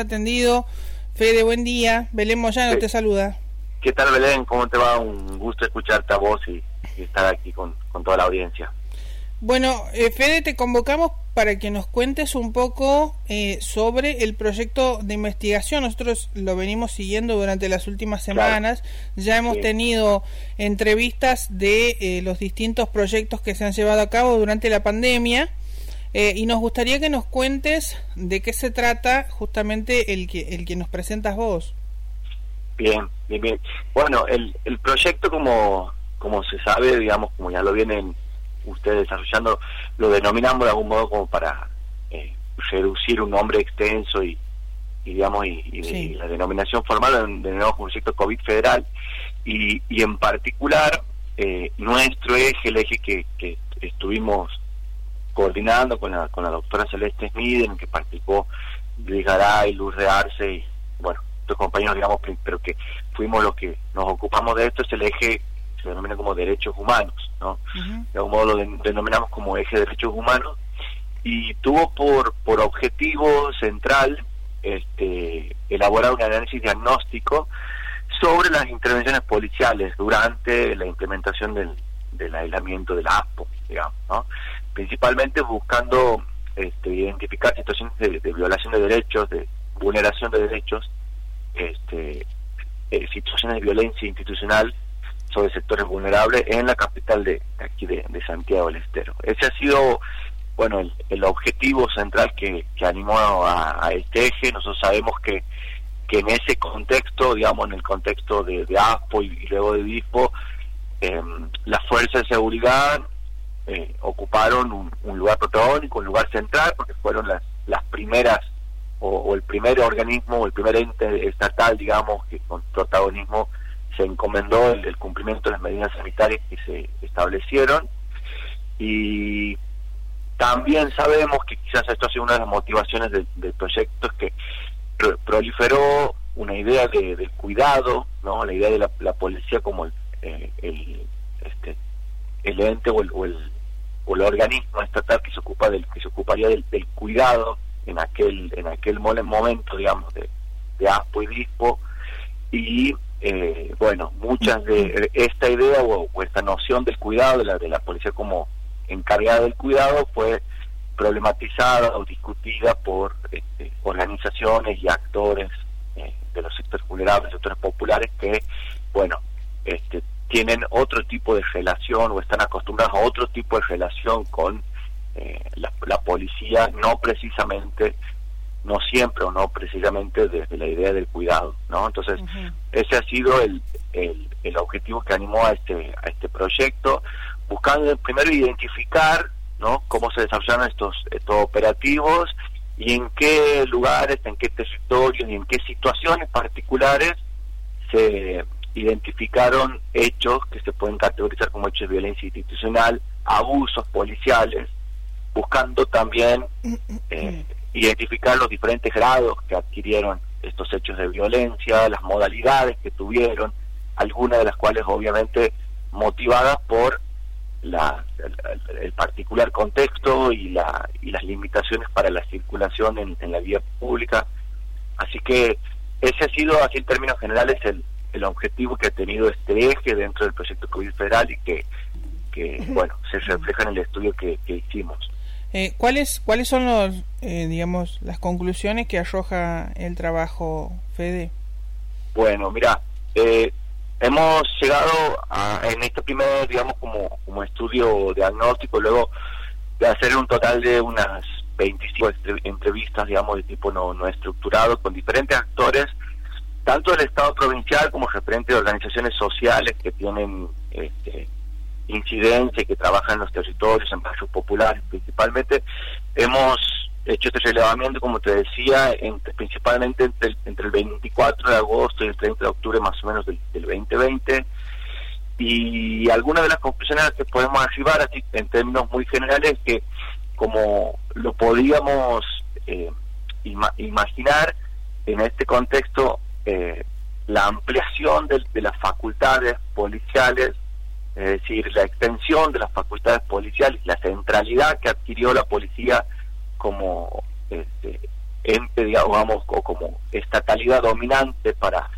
atendido. Fede, buen día. Belén Moyano te saluda. ¿Qué tal, Belén? ¿Cómo te va? Un gusto escucharte a vos y, estar aquí con, toda la audiencia. Bueno, eh, Fede, te convocamos para que nos cuentes un poco eh, sobre el proyecto de investigación. Nosotros lo venimos siguiendo durante las últimas semanas. Ya hemos tenido entrevistas de eh, los distintos proyectos que se han llevado a cabo durante la pandemia. Eh, y nos gustaría que nos cuentes de qué se trata justamente el que, el que nos presentas vos. Bien, bien, bien. Bueno, el, el proyecto, como, como se sabe, digamos, como ya lo vienen ustedes desarrollando, lo denominamos de algún modo como para eh, reducir un nombre extenso y, digamos, y, la denominación formal del nuevo proyecto COVID federal. Y, y en particular, eh, nuestro eje, el eje que, que estuvimos coordinando con la, con la doctora Celeste Smith, en que participó Luis Garay, Luz de Arce y, bueno, otros compañeros, digamos, pero que fuimos los que nos ocupamos de esto, es el eje, se denomina como derechos humanos, ¿no? De algún modo lo denominamos como eje de derechos humanos, y tuvo por, por objetivo central este, elaborar un análisis diagnóstico sobre las intervenciones policiales durante la implementación del, del aislamiento del ASPO, digamos, ¿no? Principalmente buscando este, identificar situaciones de, violación de derechos, de vulneración de derechos, este, eh, situaciones de violencia institucional sobre sectores vulnerables en la capital de aquí de, Santiago del Estero. Ese ha sido bueno el, objetivo central que, animó a, este eje. Nosotros sabemos que, que en ese contexto, digamos en el contexto de, ASPO y, luego de DISPO, eh, las fuerzas de seguridad eh, ocuparon un, lugar protagónico, un lugar central, porque fueron las, las primeras, o, el primer organismo, o el primer ente estatal, digamos, que con protagonismo se encomendó el, cumplimiento de las medidas sanitarias que se establecieron. Y también sabemos que quizás esto ha sido una de las motivaciones del, proyecto, es que proliferó una idea de, del cuidado, no la idea de la, policía como el, eh, el este, el ente o el, o el organismo estatal que se ocupa del que se ocuparía del, cuidado en aquel en aquel momento digamos de, de ASPO y DISPO y eh, bueno muchas de esta idea o, esta noción del cuidado de la de la policía como encargada del cuidado fue problematizada o discutida por este, organizaciones y actores eh, de los sectores vulnerables sectores populares que bueno este tienen otro tipo de relación o están acostumbrados a otro tipo de relación con eh, la, policía, no precisamente, no siempre o no precisamente desde la idea del cuidado, ¿no? Entonces, ese ha sido el, el, objetivo que animó a este, a este proyecto, buscando primero identificar, ¿no? Cómo se desarrollan estos, estos operativos y en qué lugares, en qué territorios y en qué situaciones particulares se identificaron hechos que se pueden categorizar como hechos de violencia institucional, abusos policiales, buscando también eh, identificar los diferentes grados que adquirieron estos hechos de violencia, las modalidades que tuvieron, algunas de las cuales obviamente motivadas por la, el, particular contexto y, la, y las limitaciones para la circulación en, en la vía pública. Así que ese ha sido, así en términos generales, el, el objetivo que ha tenido este eje dentro del proyecto COVID federal y que, que bueno, se refleja en el estudio que, hicimos. Eh, ¿cuáles, ¿Cuáles son los, eh, digamos, las conclusiones que arroja el trabajo FEDE? Bueno, mira, eh, hemos llegado a, en este primer, digamos, como, como estudio diagnóstico, luego de hacer un total de unas 25 entrevistas, digamos, de tipo no, no estructurado, con diferentes actores tanto del Estado provincial como referente de organizaciones sociales que tienen este, incidencia y que trabajan en los territorios, en barrios populares principalmente, hemos hecho este relevamiento, como te decía, principalmente entre el, 24 de agosto y el 30 de octubre más o menos del, 2020, y algunas de las conclusiones que podemos arribar, así en términos muy generales, que como lo podíamos eh, imaginar, en este contexto eh, la ampliación de, las facultades policiales, es decir, la extensión de las facultades policiales, la centralidad que adquirió la policía como este, ente, digamos, o como estatalidad dominante para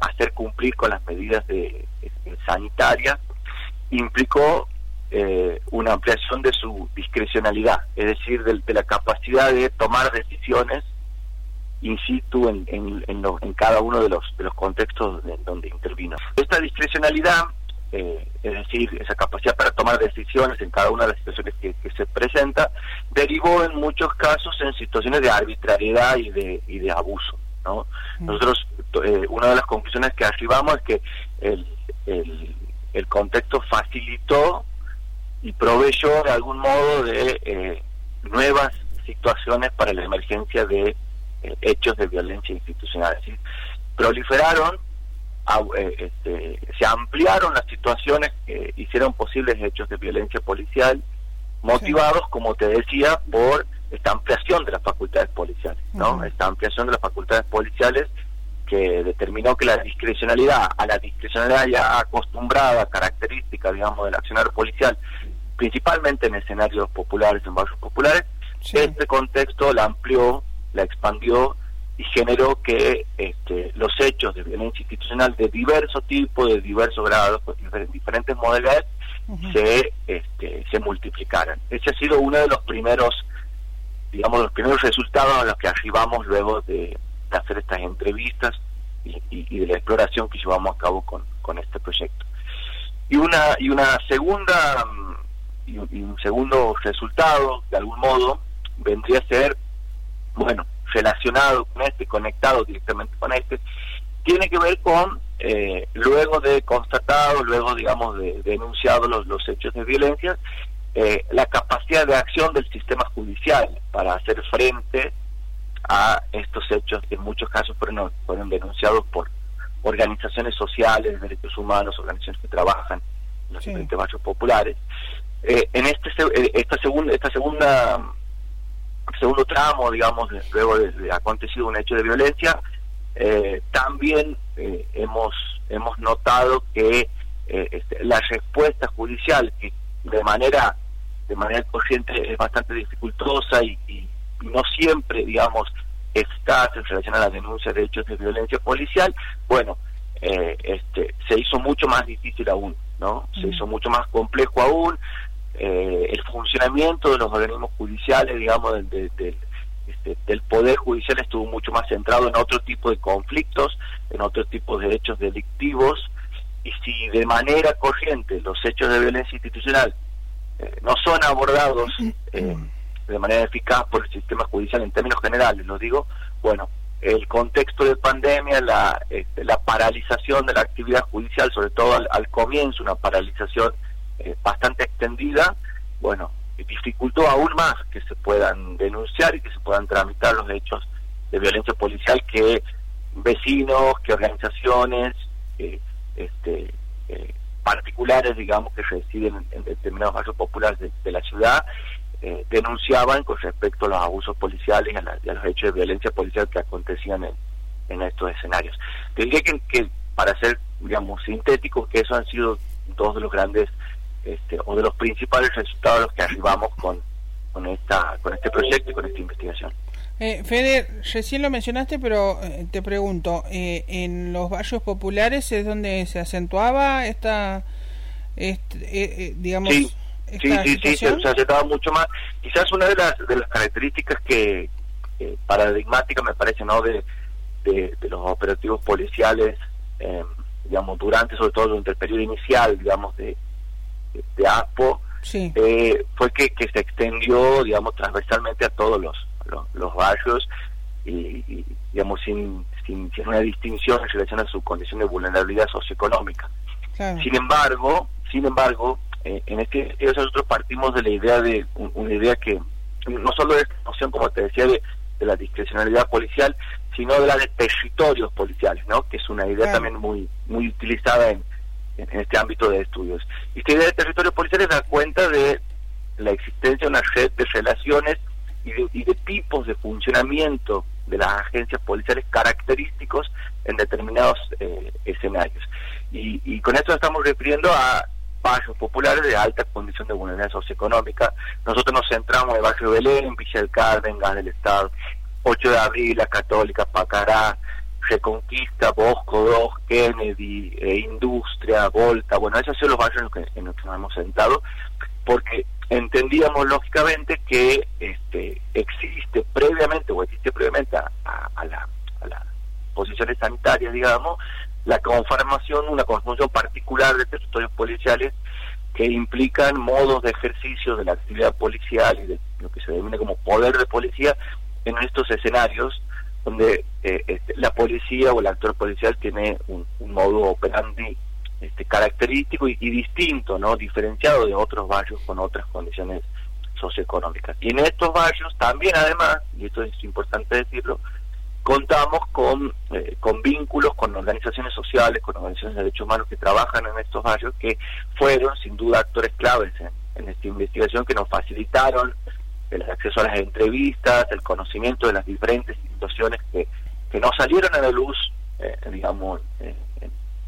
hacer cumplir con las medidas de, sanitarias, implicó eh, una ampliación de su discrecionalidad, es decir, de, la capacidad de tomar decisiones in situ en, en, en, cada uno de los, de los contextos donde intervino. Esta discrecionalidad eh, es decir, esa capacidad para tomar decisiones en cada una de las situaciones que, se presenta, derivó en muchos casos en situaciones de arbitrariedad y de, y de abuso. ¿no? Mm. Nosotros, eh, una de las conclusiones que arribamos es que el, el, contexto facilitó y proveyó de algún modo de eh, nuevas situaciones para la emergencia de hechos de violencia institucional. proliferaron eh, este, se ampliaron las situaciones que hicieron posibles hechos de violencia policial, motivados, como te decía, por esta ampliación de las facultades policiales, ¿no? Esta ampliación de las facultades policiales que determinó que la discrecionalidad, a la discrecionalidad ya acostumbrada, característica, digamos, del accionario policial, principalmente en escenarios populares, en barrios populares, este contexto la amplió, la expandió y generó que este, los hechos de violencia institucional de diverso tipo, de diversos grados, pues, diferentes modalidades, se, este, se multiplicaran. Ese ha sido uno de los primeros, digamos, los primeros resultados a los que arribamos luego de, hacer estas entrevistas y, de la exploración que llevamos a cabo con, con este proyecto. Y una, y una segunda, y un segundo resultado, de algún modo, vendría a ser, bueno, relacionado con este, conectado directamente con este, tiene que ver con, eh, luego de constatado, luego, digamos, de, denunciado los, los hechos de violencia, eh, la capacidad de acción del sistema judicial para hacer frente a estos hechos que en muchos casos fueron, fueron denunciados por organizaciones sociales, de derechos humanos, organizaciones que trabajan en los diferentes barrios populares. Eh, en este esta segunda esta segunda segundo tramo, digamos, luego de, acontecido un hecho de violencia, eh, también eh, hemos hemos notado que eh, este, la respuesta judicial, que de manera de manera consciente es bastante dificultosa y, no siempre, digamos, está en relación a la denuncia de hechos de violencia policial, bueno, este, se hizo mucho más difícil aún, ¿no? Se hizo mucho más complejo aún, eh, el funcionamiento de los organismos judiciales, digamos, del, este, del, Poder Judicial estuvo mucho más centrado en otro tipo de conflictos, en otro tipo de hechos delictivos, y si de manera corriente los hechos de violencia institucional eh, no son abordados eh, de manera eficaz por el sistema judicial en términos generales, lo digo, bueno, el contexto de pandemia, la, este, la paralización de la actividad judicial, sobre todo al comienzo, una paralización eh, bastante extendida, bueno, dificultó aún más que se puedan denunciar y que se puedan tramitar los hechos de violencia policial que vecinos, que organizaciones, este, eh, particulares, digamos, que residen en, determinados barrios populares de, la ciudad, eh, denunciaban con respecto a los abusos policiales y a, los hechos de violencia policial que acontecían en, en estos escenarios. Diría que, que, para ser, digamos, sintético, que eso han sido dos de los grandes este, o de los principales resultados a los que arribamos con, con, esta, con este proyecto y con esta investigación. Eh, Fede, recién lo mencionaste, pero eh, te pregunto, eh, ¿en los barrios populares es donde se acentuaba esta, este, eh, digamos, sí, sí, sí, se, acentuaba mucho más. Quizás una de las, de las características que paradigmáticas me parece, ¿no?, de, de, de los operativos policiales, digamos, durante, sobre todo durante el periodo inicial, digamos, de, de ASPO eh, fue que, que se extendió, digamos, transversalmente a todos los, los, barrios y, digamos, sin, sin, una distinción en relación a su condición de vulnerabilidad socioeconómica. Sin embargo, sin embargo, eh, en este nosotros partimos de la idea de una idea que no solo de esta noción, como te decía, de, la discrecionalidad policial, sino de la de territorios policiales, ¿no? Que es una idea también muy muy utilizada en, en este ámbito de estudios. Y esta idea de territorios policiales da cuenta de la existencia de una red de relaciones y de, tipos de funcionamiento de las agencias policiales característicos en determinados eh, escenarios. Y, con esto estamos refiriendo a barrios populares de alta condición de vulnerabilidad socioeconómica. Nosotros nos centramos en el barrio Belén, Villa del Carmen, Gas del Estado, 8 de abril, La Católica, Pacará, Reconquista, Bosco 2, Kennedy, eh, Industria, Volta, bueno, esos son los barrios en los que, nos hemos sentado, porque entendíamos lógicamente que este, existe previamente, o existe previamente a, a, a las posiciones sanitarias, digamos, la conformación, una conformación particular de territorios policiales que implican modos de ejercicio de la actividad policial y de lo que se denomina como poder de policía en estos escenarios donde eh, este, la policía o el actor policial tiene un, modo operandi este, característico y, distinto, no diferenciado de otros barrios con otras condiciones socioeconómicas. Y en estos barrios también, además, y esto es importante decirlo, contamos con, eh, con vínculos con organizaciones sociales, con organizaciones de derechos humanos que trabajan en estos barrios, que fueron sin duda actores claves en esta investigación, que nos facilitaron el acceso a las entrevistas, el conocimiento de las diferentes situaciones que, que no salieron a la luz, eh, digamos, eh,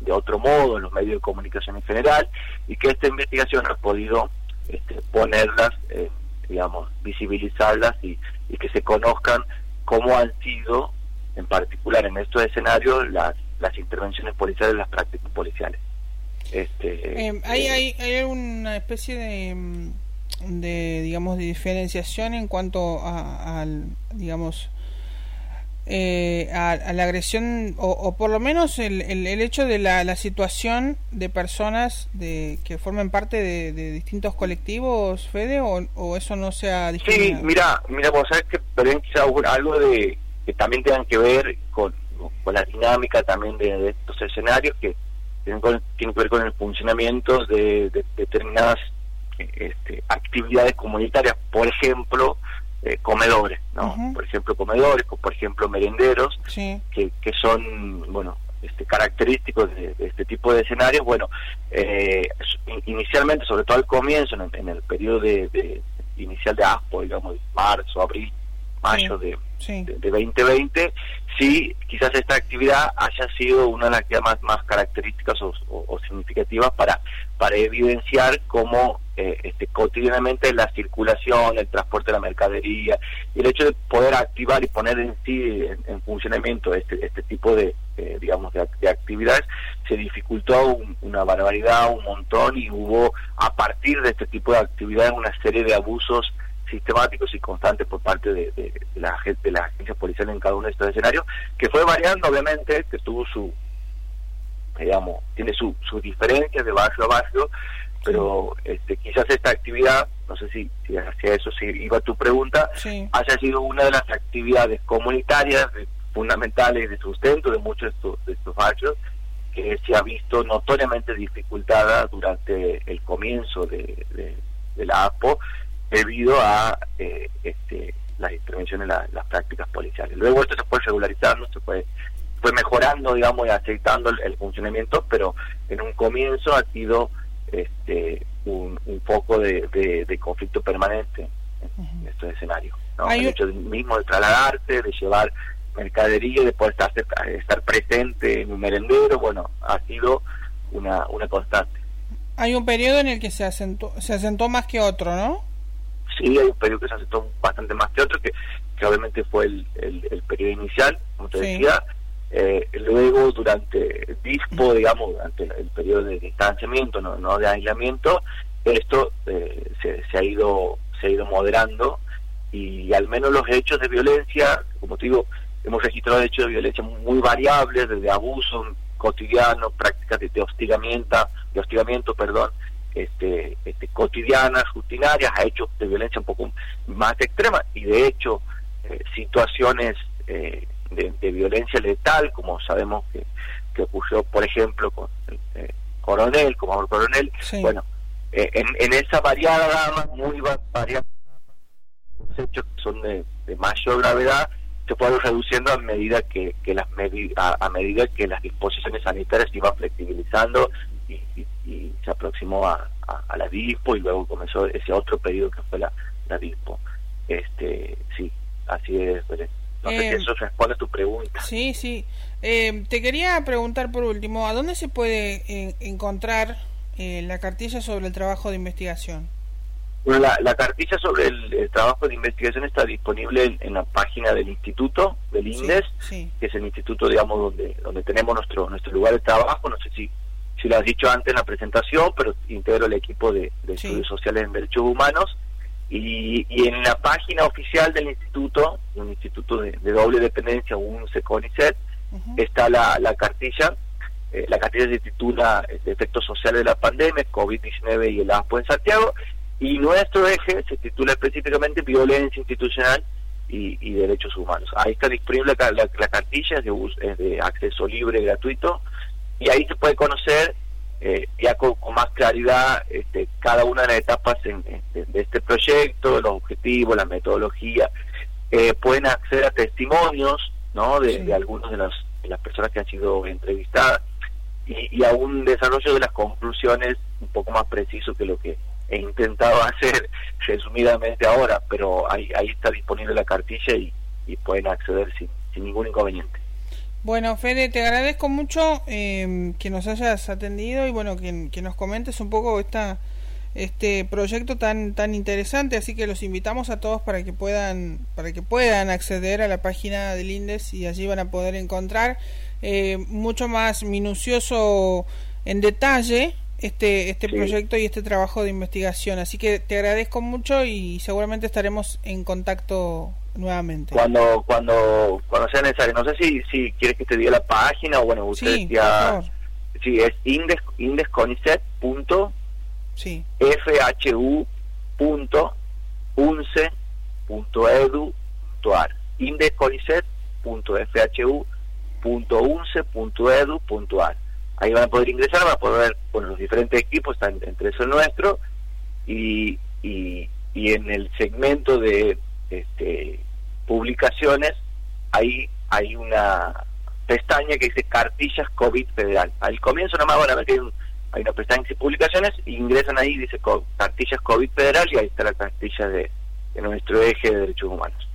de otro modo en los medios de comunicación en general, y que esta investigación ha podido este, ponerlas, eh, digamos, visibilizarlas y, y que se conozcan cómo han sido, en particular en estos escenarios, las, las intervenciones policiales, las prácticas policiales. Este, hay, hay, hay una especie de mm, de digamos de diferenciación en cuanto a, al digamos eh, a, la agresión o, por lo menos el, el, hecho de la, la, situación de personas de que formen parte de, distintos colectivos Fede o, eso no se ha sí mira mira vos sabes que pero quizá algo de que también tengan que ver con, con la dinámica también de, estos escenarios que tienen, tienen que ver con el funcionamiento de determinadas este, actividades comunitarias, por ejemplo, eh, comedores, ¿no? Por ejemplo, comedores, por ejemplo, merenderos, que, que son, bueno, este, característicos de, este tipo de escenarios. Bueno, eh, inicialmente, sobre todo al comienzo, en, el periodo de, inicial de ASPO, digamos, marzo, abril, mayo de, de, 2020, sí, quizás esta actividad haya sido una de las actividades más, más características o, o significativas para, para evidenciar cómo eh, este, cotidianamente la circulación, el transporte de la mercadería, y el hecho de poder activar y poner en sí en, funcionamiento este, este tipo de, digamos, de, actividades, se dificultó una barbaridad, un montón, y hubo a partir de este tipo de actividades una serie de abusos sistemáticos y constantes por parte de, de, la de las agencias policiales en cada uno de estos escenarios, que fue variando obviamente, que tuvo su digamos, tiene sus su diferencias de barrio a barrio, pero este, quizás esta actividad, no sé si, si hacia eso si iba tu pregunta, haya sido una de las actividades comunitarias fundamentales de sustento de muchos de estos, de estos barrios que se ha visto notoriamente dificultada durante el comienzo de, de, la APO debido a eh, este, las intervenciones, las prácticas policiales. Luego esto se puede regularizar, se puede fue mejorando, digamos, y aceptando el, funcionamiento, pero en un comienzo ha sido este, un, un foco de, de, conflicto permanente en, estos escenarios. ¿no? El hecho mismo de trasladarte, de llevar mercadería, de poder estar, estar presente en un merendero, bueno, ha sido una, una constante. Hay un periodo en el que se asentó, se asentó más que otro, ¿no? Sí, hay un periodo que se asentó bastante más que otro, que, que obviamente fue el, el, periodo inicial, como te decía, eh, luego, durante el dispo, digamos, durante el, periodo de distanciamiento, no, no de aislamiento, esto eh, se, se, ha ido se ha ido moderando y al menos los hechos de violencia, como te digo, hemos registrado hechos de violencia muy variables, desde abusos cotidianos, prácticas de, hostigamiento, de hostigamiento, perdón, este, este, cotidianas, rutinarias, a hechos de violencia un poco más extremas. Y de hecho eh, situaciones eh, de, violencia letal, como sabemos que, que ocurrió, por ejemplo, con el eh, coronel, como el coronel. Bueno, eh, en, en, esa variada gama, muy variada, los hechos que son de, mayor gravedad se fueron reduciendo a medida que, que las a, a, medida que las disposiciones sanitarias se iban flexibilizando y, se aproximó a, a, la DISPO y luego comenzó ese otro periodo que fue la, la DISPO. Este, sí, así es. No sé si em, eso responde a tu pregunta. Sí, sí. Em, te quería preguntar por último, ¿a dónde se puede encontrar eh, la cartilla sobre el trabajo de investigación? Bueno, la, cartilla sobre el, trabajo de investigación está disponible en, la página del instituto, del INDES, que es el instituto, digamos, donde donde tenemos nuestro nuestro lugar de trabajo. No sé si si lo has dicho antes en la presentación, pero integro el equipo de, estudios sociales en derechos humanos. Y, y, en la página oficial del instituto, un instituto de, doble dependencia, un SECONICET, está la, la cartilla. Eh, la cartilla se titula Efectos sociales de la pandemia, COVID-19 y el ASPO en Santiago. Y nuestro eje se titula específicamente Violencia Institucional y, y Derechos Humanos. Ahí está disponible la, la, cartilla, de, de acceso libre, gratuito y ahí se puede conocer eh, ya con, más claridad este, cada una de las etapas de, este proyecto, los objetivos, la metodología. Eh, pueden acceder a testimonios ¿no? de, algunas de las, de las personas que han sido entrevistadas y, a un desarrollo de las conclusiones un poco más preciso que lo que he intentado hacer resumidamente ahora, pero ahí, ahí está disponible la cartilla y, pueden acceder sin, sin ningún inconveniente. Bueno, Fede, te agradezco mucho eh, que nos hayas atendido y bueno, que, nos comentes un poco esta, este proyecto tan tan interesante, así que los invitamos a todos para que puedan para que puedan acceder a la página del INDES y allí van a poder encontrar eh, mucho más minucioso en detalle este este proyecto y este trabajo de investigación. Así que te agradezco mucho y seguramente estaremos en contacto nuevamente. Cuando cuando cuando sea necesario. No sé si si quieres que te diga la página o bueno, usted sí, ya Sí, es indes, indesconicet. Punto, sí. fhu punto unce punto edu punto ar indesconicet punto fhu punto unce punto edu punto ar ahí van a poder ingresar van a poder ver bueno, los diferentes equipos están entre eso el nuestro y, y, y en el segmento de este publicaciones, ahí hay una pestaña que dice cartillas COVID federal. Al comienzo nomás van a ver que hay, hay una pestaña que dice publicaciones, ingresan ahí, dice cartillas COVID federal y ahí está la cartilla de, de nuestro eje de derechos humanos.